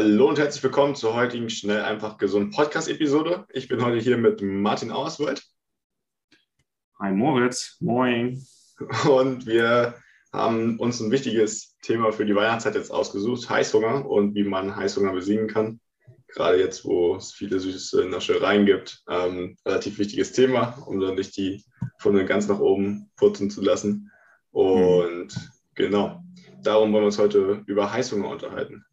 Hallo und herzlich willkommen zur heutigen Schnell einfach gesund Podcast-Episode. Ich bin heute hier mit Martin Auerswald. Hi Moritz, moin. Und wir haben uns ein wichtiges Thema für die Weihnachtszeit jetzt ausgesucht, Heißhunger und wie man Heißhunger besiegen kann. Gerade jetzt, wo es viele süße Naschereien gibt. Ähm, relativ wichtiges Thema, um dann nicht die Funde ganz nach oben putzen zu lassen. Und mhm. genau, darum wollen wir uns heute über Heißhunger unterhalten.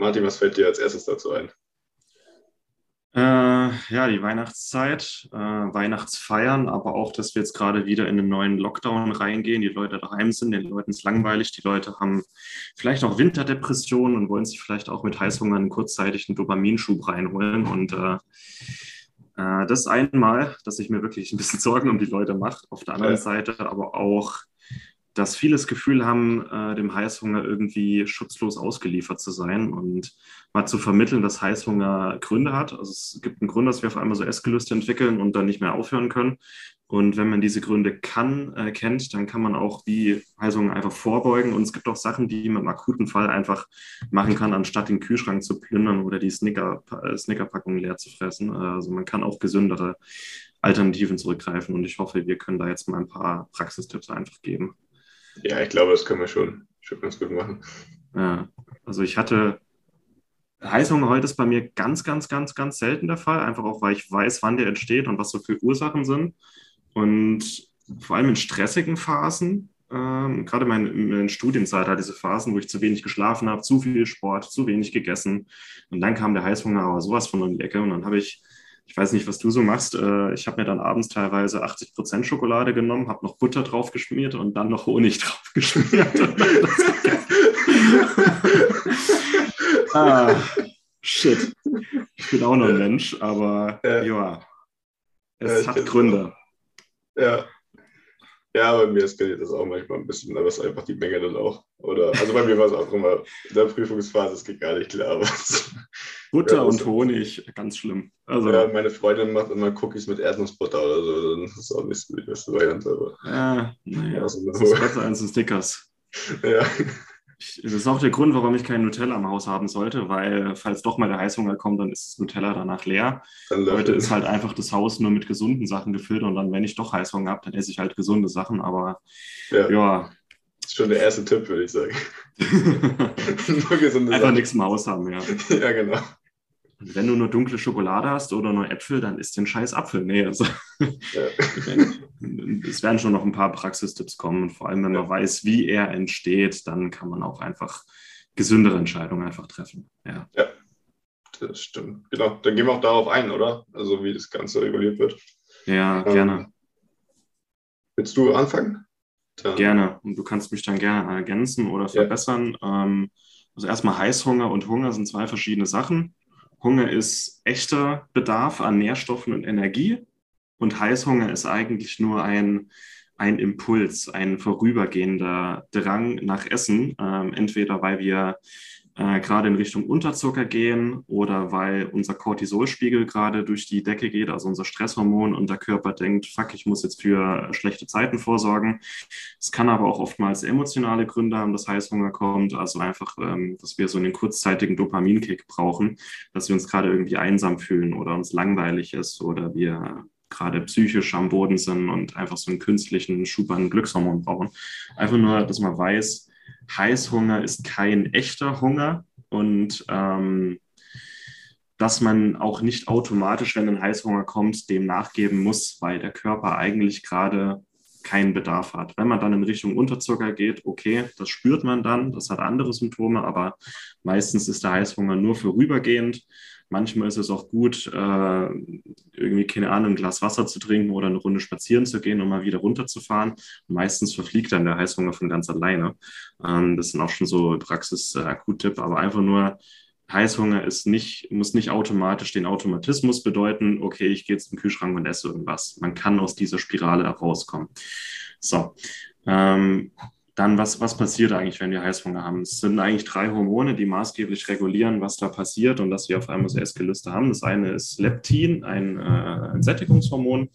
Martin, was fällt dir als erstes dazu ein? Äh, ja, die Weihnachtszeit, äh, Weihnachtsfeiern, aber auch, dass wir jetzt gerade wieder in einen neuen Lockdown reingehen, die Leute daheim sind, den Leuten ist langweilig, die Leute haben vielleicht auch Winterdepressionen und wollen sich vielleicht auch mit Heißhunger einen kurzzeitigen Dopaminschub reinholen. Und äh, äh, das einmal, dass ich mir wirklich ein bisschen Sorgen um die Leute mache. Auf der anderen ja. Seite aber auch dass viele das Gefühl haben, äh, dem Heißhunger irgendwie schutzlos ausgeliefert zu sein und mal zu vermitteln, dass Heißhunger Gründe hat. Also es gibt einen Grund, dass wir auf einmal so Essgelüste entwickeln und dann nicht mehr aufhören können. Und wenn man diese Gründe kann, äh, kennt, dann kann man auch wie Heißhunger einfach vorbeugen. Und es gibt auch Sachen, die man im akuten Fall einfach machen kann, anstatt den Kühlschrank zu plündern oder die Snicker, äh, Snickerpackung leer zu fressen. Also man kann auch gesündere Alternativen zurückgreifen. Und ich hoffe, wir können da jetzt mal ein paar Praxistipps einfach geben. Ja, ich glaube, das können wir schon, schon ganz gut machen. Ja, also ich hatte Heißhunger heute ist bei mir ganz, ganz, ganz, ganz selten der Fall, einfach auch, weil ich weiß, wann der entsteht und was so für Ursachen sind. Und vor allem in stressigen Phasen, ähm, gerade in Studienzeit hatte diese Phasen, wo ich zu wenig geschlafen habe, zu viel Sport, zu wenig gegessen. Und dann kam der Heißhunger aber sowas von um die Ecke und dann habe ich ich weiß nicht, was du so machst. Äh, ich habe mir dann abends teilweise 80 Prozent Schokolade genommen, habe noch Butter drauf geschmiert und dann noch Honig drauf geschmiert. ah, shit. Ich bin auch noch ein Mensch, aber ja, ja es ja, hat Gründe. Ja. Ja, bei mir eskaliert das auch manchmal ein bisschen, aber es ist einfach die Menge dann auch. Oder, also bei mir war es auch immer in der Prüfungsphase, es geht gar nicht klar. Butter ja, und Honig, ganz schlimm. Also, ja, meine Freundin macht immer Cookies mit Erdnussbutter oder so, dann ist auch nicht so die beste Variante. Aber ja, naja, also, das ist besser als ein Stickers. Ja. Das ist auch der Grund, warum ich kein Nutella im Haus haben sollte, weil falls doch mal der Heißhunger kommt, dann ist das Nutella danach leer. Heute ist halt einfach das Haus nur mit gesunden Sachen gefüllt und dann, wenn ich doch Heißhunger habe, dann esse ich halt gesunde Sachen. Aber ja, ja. Das ist schon der erste Tipp, würde ich sagen. einfach nichts im Haus haben, ja. Ja, genau. Und wenn du nur dunkle Schokolade hast oder nur Äpfel, dann isst den scheiß Apfel. Nee, also ja. es werden schon noch ein paar Praxistipps kommen. Und vor allem, wenn man weiß, wie er entsteht, dann kann man auch einfach gesündere Entscheidungen einfach treffen. Ja. ja, das stimmt. Genau, dann gehen wir auch darauf ein, oder? Also wie das Ganze reguliert wird. Ja, ähm, gerne. Willst du anfangen? Dann. Gerne. Und du kannst mich dann gerne ergänzen oder verbessern. Ja. Ähm, also erstmal Heißhunger und Hunger sind zwei verschiedene Sachen. Hunger ist echter Bedarf an Nährstoffen und Energie und Heißhunger ist eigentlich nur ein, ein Impuls, ein vorübergehender Drang nach Essen, ähm, entweder weil wir äh, gerade in Richtung Unterzucker gehen oder weil unser Cortisolspiegel gerade durch die Decke geht, also unser Stresshormon und der Körper denkt, fuck, ich muss jetzt für schlechte Zeiten vorsorgen. Es kann aber auch oftmals emotionale Gründe haben, dass Heißhunger kommt, also einfach, ähm, dass wir so einen kurzzeitigen Dopaminkick brauchen, dass wir uns gerade irgendwie einsam fühlen oder uns langweilig ist oder wir gerade psychisch am Boden sind und einfach so einen künstlichen Schub an Glückshormon brauchen. Einfach nur, dass man weiß, Heißhunger ist kein echter Hunger und ähm, dass man auch nicht automatisch, wenn ein Heißhunger kommt, dem nachgeben muss, weil der Körper eigentlich gerade keinen Bedarf hat. Wenn man dann in Richtung Unterzucker geht, okay, das spürt man dann, das hat andere Symptome, aber meistens ist der Heißhunger nur vorübergehend Manchmal ist es auch gut, äh, irgendwie, keine Ahnung, ein Glas Wasser zu trinken oder eine Runde spazieren zu gehen und mal wieder runterzufahren. Meistens verfliegt dann der Heißhunger von ganz alleine. Ähm, das sind auch schon so Praxis-Akut-Tipp, äh, aber einfach nur Heißhunger ist nicht, muss nicht automatisch den Automatismus bedeuten, okay, ich gehe jetzt zum Kühlschrank und esse irgendwas. Man kann aus dieser Spirale herauskommen. So, ähm, dann, was, was passiert eigentlich, wenn wir Heißhunger haben? Es sind eigentlich drei Hormone, die maßgeblich regulieren, was da passiert und dass wir auf einmal so Essgelüste haben. Das eine ist Leptin, ein, äh, ein Sättigungshormon,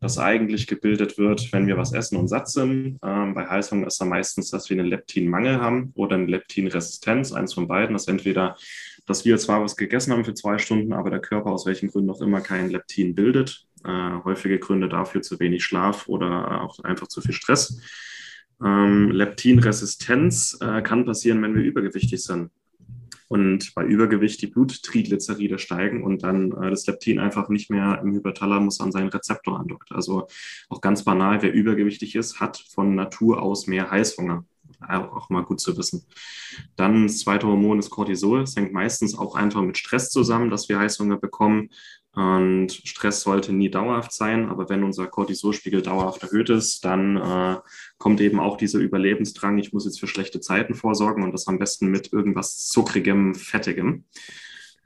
das eigentlich gebildet wird, wenn wir was essen und satt sind. Ähm, bei Heißhunger ist da meistens, dass wir einen Leptinmangel haben oder eine Leptinresistenz, eins von beiden. Das entweder dass wir zwar was gegessen haben für zwei Stunden, aber der Körper aus welchen Gründen auch immer kein Leptin bildet. Äh, häufige Gründe dafür zu wenig Schlaf oder auch einfach zu viel Stress. Ähm, Leptinresistenz äh, kann passieren, wenn wir übergewichtig sind. Und bei Übergewicht die Bluttriglyceride steigen und dann äh, das Leptin einfach nicht mehr im Hypothalamus an seinen Rezeptor andockt. Also auch ganz banal, wer übergewichtig ist, hat von Natur aus mehr Heißhunger. Auch mal gut zu wissen. Dann das zweite Hormon ist Cortisol. Es hängt meistens auch einfach mit Stress zusammen, dass wir Heißhunger bekommen. Und Stress sollte nie dauerhaft sein, aber wenn unser Cortisolspiegel dauerhaft erhöht ist, dann äh, kommt eben auch dieser Überlebensdrang, ich muss jetzt für schlechte Zeiten vorsorgen und das am besten mit irgendwas zuckrigem, fettigem.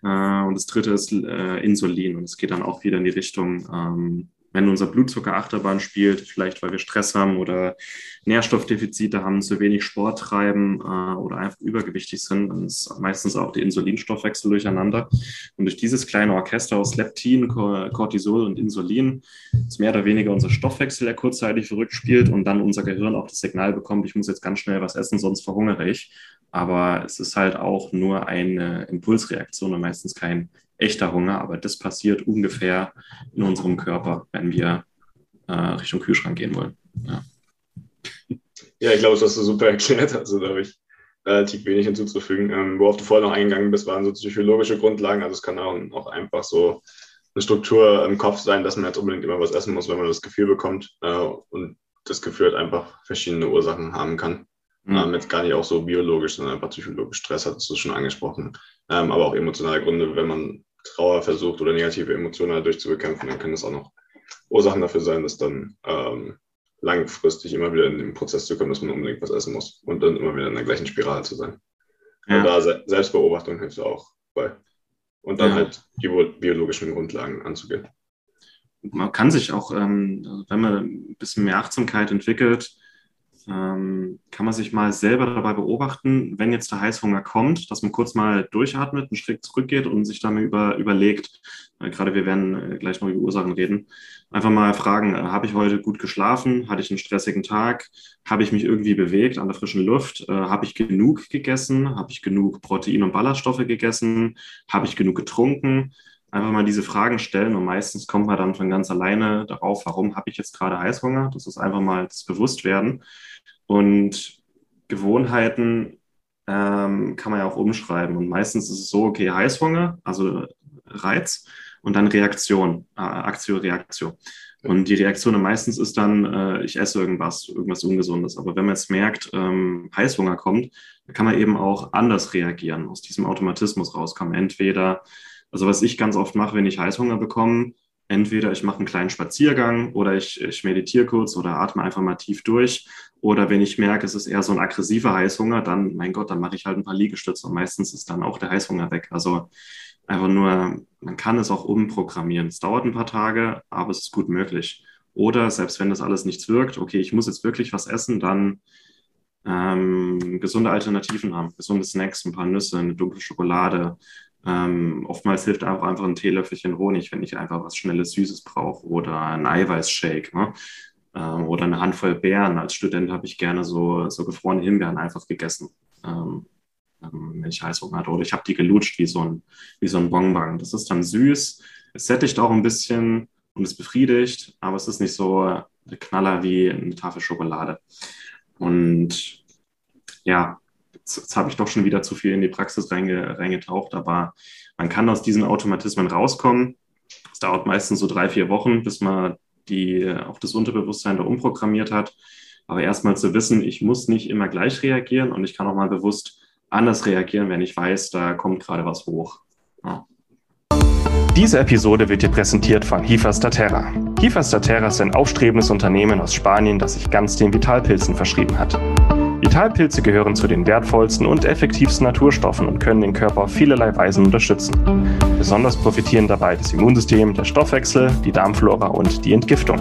Äh, und das dritte ist äh, Insulin und es geht dann auch wieder in die Richtung, ähm, wenn unser Blutzucker Achterbahn spielt, vielleicht weil wir Stress haben oder Nährstoffdefizite haben, zu wenig Sport treiben äh, oder einfach übergewichtig sind, dann ist meistens auch der Insulinstoffwechsel durcheinander. Und durch dieses kleine Orchester aus Leptin, Cortisol und Insulin ist mehr oder weniger unser Stoffwechsel, der kurzzeitig verrückt spielt und dann unser Gehirn auch das Signal bekommt, ich muss jetzt ganz schnell was essen, sonst verhungere ich. Aber es ist halt auch nur eine Impulsreaktion und meistens kein echter Hunger, aber das passiert ungefähr in unserem Körper, wenn wir äh, Richtung Kühlschrank gehen wollen. Ja, ja ich glaube, das hast du super erklärt. Also da habe ich relativ wenig hinzuzufügen. Ähm, worauf du vorher noch eingegangen bist, waren so psychologische Grundlagen. Also es kann auch, auch einfach so eine Struktur im Kopf sein, dass man jetzt unbedingt immer was essen muss, wenn man das Gefühl bekommt. Äh, und das Gefühl halt einfach verschiedene Ursachen haben kann. Ähm, jetzt gar nicht auch so biologisch, sondern einfach psychologisch Stress, hattest du schon angesprochen. Ähm, aber auch emotionale Gründe, wenn man Trauer versucht oder negative Emotionen dadurch zu bekämpfen, dann können das auch noch Ursachen dafür sein, dass dann ähm, langfristig immer wieder in den Prozess zu kommen, dass man unbedingt was essen muss und dann immer wieder in der gleichen Spirale zu sein. Ja. Und da Selbstbeobachtung hilft auch bei. Und dann ja. halt die biologischen Grundlagen anzugehen. Man kann sich auch, ähm, wenn man ein bisschen mehr Achtsamkeit entwickelt, ähm, kann man sich mal selber dabei beobachten, wenn jetzt der Heißhunger kommt, dass man kurz mal durchatmet, einen Schritt zurückgeht und sich dann über, überlegt, äh, gerade wir werden äh, gleich noch über Ursachen reden, einfach mal fragen, äh, habe ich heute gut geschlafen, hatte ich einen stressigen Tag, habe ich mich irgendwie bewegt an der frischen Luft, äh, habe ich genug gegessen, habe ich genug Protein- und Ballaststoffe gegessen, habe ich genug getrunken, einfach mal diese Fragen stellen und meistens kommt man dann von ganz alleine darauf, warum habe ich jetzt gerade Heißhunger? Das ist einfach mal das Bewusstwerden. Und Gewohnheiten ähm, kann man ja auch umschreiben. Und meistens ist es so, okay, Heißhunger, also Reiz und dann Reaktion, äh, Aktio, Reaktion. Und die Reaktion meistens ist dann, äh, ich esse irgendwas, irgendwas Ungesundes. Aber wenn man jetzt merkt, ähm, Heißhunger kommt, kann man eben auch anders reagieren, aus diesem Automatismus rauskommen. Entweder, also was ich ganz oft mache, wenn ich Heißhunger bekomme, entweder ich mache einen kleinen Spaziergang oder ich, ich meditiere kurz oder atme einfach mal tief durch. Oder wenn ich merke, es ist eher so ein aggressiver Heißhunger, dann, mein Gott, dann mache ich halt ein paar Liegestütze und meistens ist dann auch der Heißhunger weg. Also einfach nur, man kann es auch umprogrammieren. Es dauert ein paar Tage, aber es ist gut möglich. Oder selbst wenn das alles nichts wirkt, okay, ich muss jetzt wirklich was essen, dann ähm, gesunde Alternativen haben, gesunde Snacks, ein paar Nüsse, eine dunkle Schokolade, ähm, oftmals hilft auch einfach ein Teelöffelchen Honig, wenn ich einfach was Schnelles, Süßes brauche oder ein Eiweißshake ne? ähm, oder eine Handvoll Beeren. Als Student habe ich gerne so, so gefrorene Himbeeren einfach gegessen, ähm, ähm wenn ich Heißhunger hatte. Oder ich habe die gelutscht wie so, ein, wie so ein Bonbon. Das ist dann süß, es sättigt auch ein bisschen und es befriedigt, aber es ist nicht so der Knaller wie eine Tafel Schokolade. Und ja, jetzt, jetzt habe ich doch schon wieder zu viel in die Praxis reinge, reingetaucht, aber man kann aus diesen Automatismen rauskommen. Es dauert meistens so drei, vier Wochen, bis man die, auch das Unterbewusstsein da umprogrammiert hat. Aber erstmal zu wissen, ich muss nicht immer gleich reagieren und ich kann auch mal bewusst anders reagieren, wenn ich weiß, da kommt gerade was hoch. Ja. Diese Episode wird dir präsentiert von Hifastaterra. Hifastaterra ist ein aufstrebendes Unternehmen aus Spanien, das sich ganz den Vitalpilzen verschrieben hat. Vitalpilze gehören zu den wertvollsten und effektivsten Naturstoffen und können den Körper auf vielerlei Weisen unterstützen. Besonders profitieren dabei das Immunsystem, der Stoffwechsel, die Darmflora und die Entgiftung.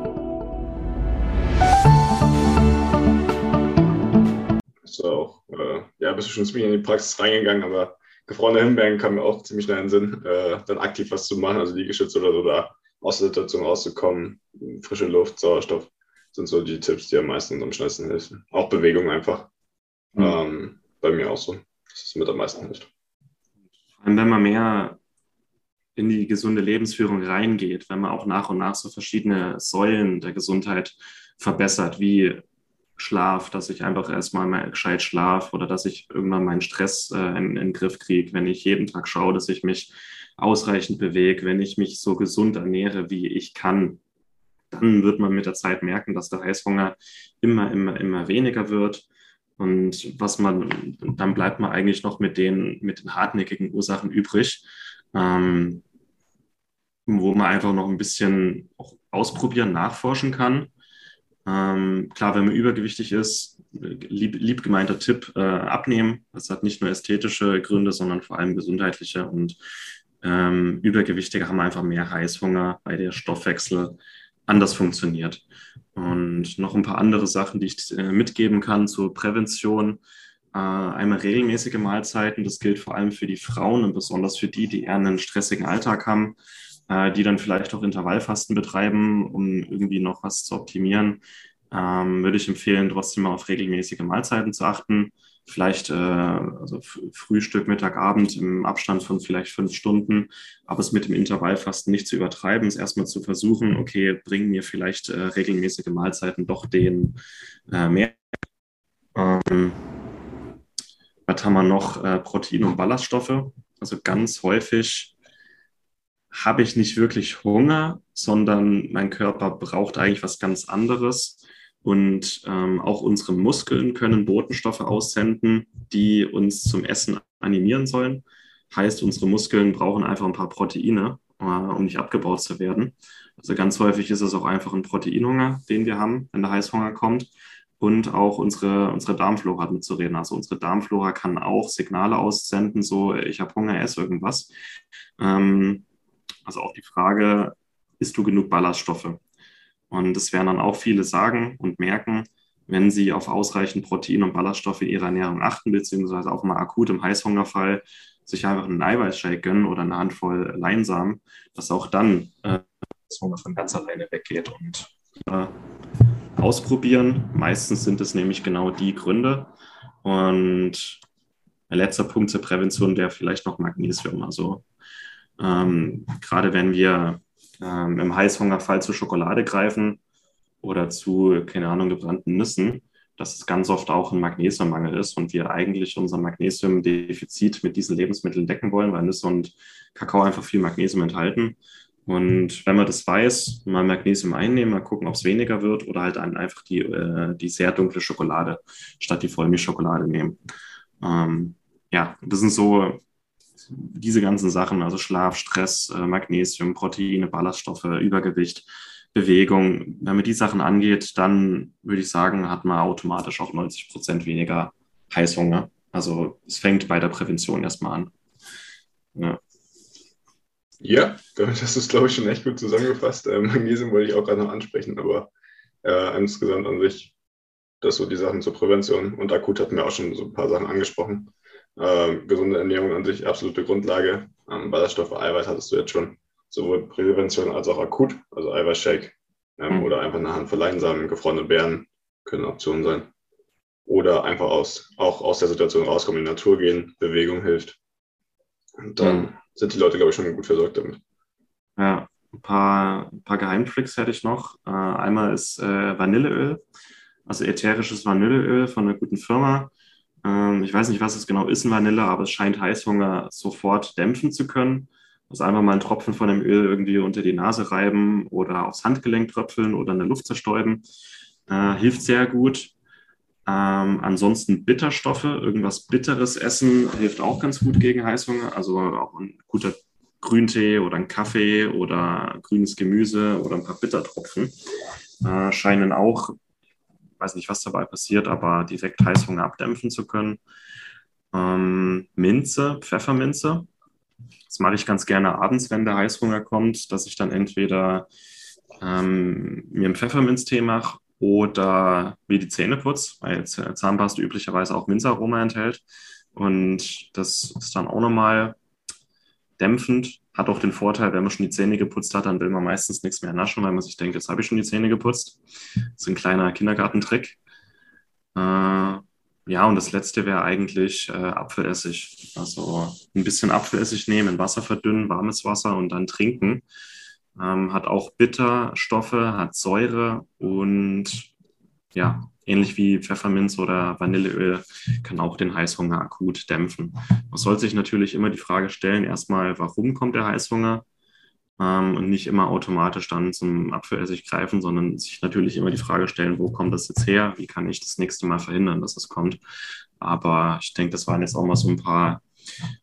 Bist du schon ziemlich in die Praxis reingegangen, aber gefrorene Himbeeren kam mir auch ziemlich schnell in den Sinn, äh, dann aktiv was zu machen, also Liegestütze oder so, da aus der Situation rauszukommen, frische Luft, Sauerstoff, sind so die Tipps, die am meisten und am schnellsten helfen. Auch Bewegung einfach. Mhm. Ähm, bei mir auch so, dass es mit am meisten hilft. Vor allem, wenn man mehr in die gesunde Lebensführung reingeht, wenn man auch nach und nach so verschiedene Säulen der Gesundheit verbessert, wie Schlaf, dass ich einfach erstmal mal gescheit schlaf oder dass ich irgendwann meinen Stress äh, in, in, den Griff kriege, wenn ich jeden Tag schaue, dass ich mich ausreichend bewege, wenn ich mich so gesund ernähre, wie ich kann, dann wird man mit der Zeit merken, dass der Heißhunger immer, immer, immer weniger wird. Und was man, dann bleibt man eigentlich noch mit den, mit den hartnäckigen Ursachen übrig, ähm, wo man einfach noch ein bisschen ausprobieren, nachforschen kann ähm, klar, wenn man übergewichtig ist, lieb, lieb gemeinter Tipp, äh, abnehmen. Das hat nicht nur ästhetische Gründe, sondern vor allem gesundheitliche. Und ähm, Übergewichtige haben einfach mehr Heißhunger, weil der Stoffwechsel anders funktioniert. Und noch ein paar andere Sachen, die ich äh, mitgeben kann zur Prävention. Äh, einmal regelmäßige Mahlzeiten, das gilt vor allem für die Frauen und besonders für die, die eher einen stressigen Alltag haben äh, die dann vielleicht auch Intervallfasten betreiben, um irgendwie noch was zu optimieren, ähm, würde ich empfehlen, trotzdem mal auf regelmäßige Mahlzeiten zu achten. Vielleicht äh, also Frühstück, Mittag, Abend im Abstand von vielleicht fünf Stunden, aber es mit dem Intervallfasten nicht zu übertreiben, es erstmal zu versuchen, okay, bringen mir vielleicht äh, regelmäßige Mahlzeiten doch den äh, mehr. Ähm, was haben wir noch? Äh, Protein und Ballaststoffe. Also ganz häufig habe ich nicht wirklich Hunger, sondern mein Körper braucht eigentlich was ganz anderes. Und ähm, auch unsere Muskeln können Botenstoffe aussenden, die uns zum Essen animieren sollen. Heißt, unsere Muskeln brauchen einfach ein paar Proteine, äh, um nicht abgebaut zu werden. Also ganz häufig ist es auch einfach ein Proteinhunger, den wir haben, wenn der Heißhunger kommt. Und auch unsere, unsere Darmflora hat mitzureden. Also unsere Darmflora kann auch Signale aussenden, so ich habe Hunger, esse irgendwas. Ähm, also auch die Frage, isst du genug Ballaststoffe? Und das werden dann auch viele sagen und merken, wenn sie auf ausreichend Protein und Ballaststoffe in ihrer Ernährung achten, beziehungsweise auch mal akut im Heißhungerfall sich einfach einen Eiweißshake gönnen oder eine Handvoll Leinsamen, dass auch dann äh, das Hunger von ganz alleine weggeht und äh, ausprobieren. Meistens sind es nämlich genau die Gründe. Und ein letzter Punkt zur Prävention wäre vielleicht noch Magnesium. Also ähm, gerade wenn wir ähm, im Heißhungerfall zu Schokolade greifen oder zu, keine Ahnung, gebrannten Nüssen, dass es ganz oft auch ein Magnesiummangel ist und wir eigentlich unser Magnesiumdefizit mit diesen Lebensmitteln decken wollen, weil Nüsse und Kakao einfach viel Magnesium enthalten. Und wenn man das weiß, mal Magnesium einnehmen, mal gucken, ob es weniger wird oder halt einfach die, äh, die sehr dunkle Schokolade statt die Vollmilchschokolade nehmen. Ähm, ja, das sind so diese ganzen Sachen, also Schlaf, Stress, äh, Magnesium, Proteine, Ballaststoffe, Übergewicht, Bewegung, wenn man die Sachen angeht, dann würde ich sagen, hat man automatisch auch 90 Prozent weniger Heißhunger. Also es fängt bei der Prävention erstmal an. Ja. Ja, damit hast du es, glaube ich, schon echt gut zusammengefasst. Ähm, Magnesium wollte ich auch gerade noch ansprechen, aber äh, insgesamt an sich, das so die Sachen zur Prävention. Und akut hatten wir auch schon so ein paar Sachen angesprochen. Äh, gesunde Ernährung an sich absolute Grundlage. Ähm, Ballaststoffe, Eiweiß hattest du jetzt schon. Sowohl Prävention als auch akut, also Eiweißshake ähm, mhm. oder einfach eine Handvoll Leinsamen, gefrorene Beeren können Optionen sein. Oder einfach aus, auch aus der Situation rauskommen, in die Natur gehen, Bewegung hilft. Und dann mhm. sind die Leute, glaube ich, schon gut versorgt damit. Ja, ein paar, ein paar Geheimtricks hätte ich noch. Äh, einmal ist äh, Vanilleöl, also ätherisches Vanilleöl von einer guten Firma. Ähm, ich weiß nicht, was es genau ist in Vanille, aber es scheint Heißhunger sofort dämpfen zu können. Also einfach mal einen Tropfen von dem Öl irgendwie unter die Nase reiben oder aufs Handgelenk tröpfeln oder in der Luft zerstäuben. Äh, hilft sehr gut. Ähm, ansonsten Bitterstoffe, irgendwas Bitteres essen, hilft auch ganz gut gegen Heißhunger. Also auch ein guter Grüntee oder ein Kaffee oder grünes Gemüse oder ein paar Bittertropfen äh, scheinen auch, weiß nicht, was dabei passiert, aber direkt Heißhunger abdämpfen zu können. Ähm, Minze, Pfefferminze. Das mache ich ganz gerne abends, wenn der Heißhunger kommt, dass ich dann entweder ähm, mir einen Pfefferminztee mache oder wie die Zähne putze, weil Zahnpasta üblicherweise auch Minzaroma enthält. Und das ist dann auch nochmal dämpfend. Hat auch den Vorteil, wenn man schon die Zähne geputzt hat, dann will man meistens nichts mehr naschen, weil man sich denkt, jetzt habe ich schon die Zähne geputzt. Das ist ein kleiner Kindergartentrick. Äh, ja, und das letzte wäre eigentlich äh, Apfelessig. Also ein bisschen Apfelessig nehmen, Wasser verdünnen, warmes Wasser und dann trinken. Ähm, hat auch Bitterstoffe, hat Säure und ja, ähnlich wie Pfefferminz oder Vanilleöl kann auch den Heißhunger akut dämpfen. Man sollte sich natürlich immer die Frage stellen, erstmal, warum kommt der Heißhunger? Ähm, und nicht immer automatisch dann zum Apfelessig greifen, sondern sich natürlich immer die Frage stellen, wo kommt das jetzt her? Wie kann ich das nächste Mal verhindern, dass es kommt? Aber ich denke, das waren jetzt auch mal so ein paar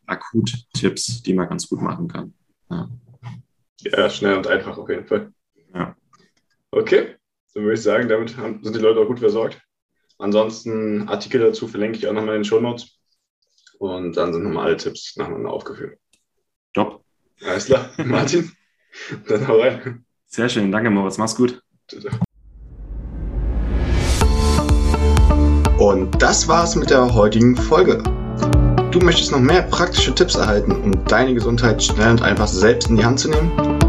Akut-Tipps, die man ganz gut machen kann. Ja. Ja, schnell und einfach auf jeden Fall. Ja. Okay, dann würde ich sagen, damit sind die Leute auch gut versorgt. Ansonsten Artikel dazu verlinke ich auch nochmal in den Show Notes. Und dann sind nochmal alle Tipps nacheinander aufgeführt. Top. Alles klar, Martin. dann hau rein. Sehr schön, danke Moritz, mach's gut. Und das war's mit der heutigen Folge. Du möchtest noch mehr praktische Tipps erhalten, um deine Gesundheit schnell und einfach selbst in die Hand zu nehmen?